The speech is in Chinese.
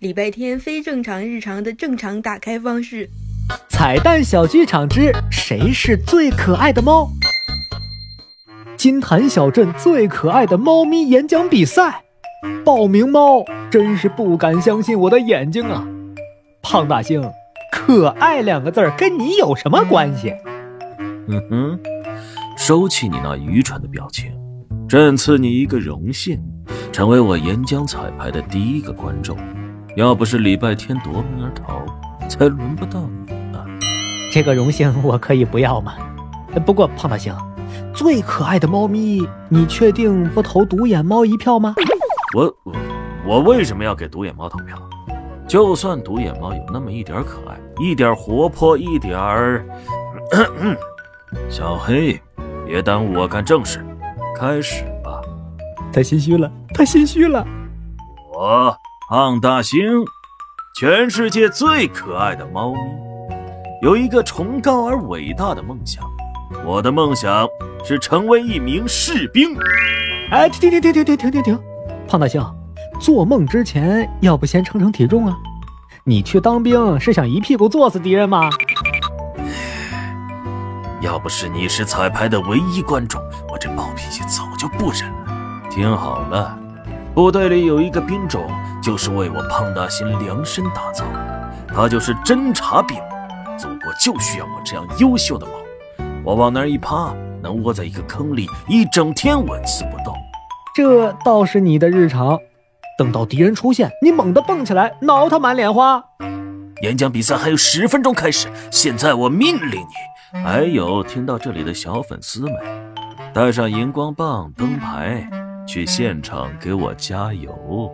礼拜天非正常日常的正常打开方式。彩蛋小剧场之谁是最可爱的猫？金坛小镇最可爱的猫咪演讲比赛，报名猫真是不敢相信我的眼睛啊！胖大星，可爱两个字儿跟你有什么关系？嗯哼，收起你那愚蠢的表情，朕赐你一个荣幸，成为我演讲彩排的第一个观众。要不是礼拜天夺门而逃，才轮不到你呢。这个荣幸我可以不要吗？不过胖大星，最可爱的猫咪，你确定不投独眼猫一票吗？我我我为什么要给独眼猫投票？就算独眼猫有那么一点可爱，一点活泼，一点儿……小黑，别耽误我干正事，开始吧。他心虚了，他心虚了。我胖大星，全世界最可爱的猫咪，有一个崇高而伟大的梦想。我的梦想是成为一名士兵。哎，停停停停停停停停！胖大星。做梦之前，要不先称称体重啊？你去当兵是想一屁股坐死敌人吗？要不是你是彩排的唯一观众，我这暴脾气早就不忍了。听好了，部队里有一个兵种，就是为我胖大星量身打造的，他就是侦察兵。祖国就需要我这样优秀的猫，我往那儿一趴，能窝在一个坑里一整天纹丝不动。这倒是你的日常。等到敌人出现，你猛地蹦起来，挠他满脸花。演讲比赛还有十分钟开始，现在我命令你，还有听到这里的小粉丝们，带上荧光棒、灯牌，去现场给我加油。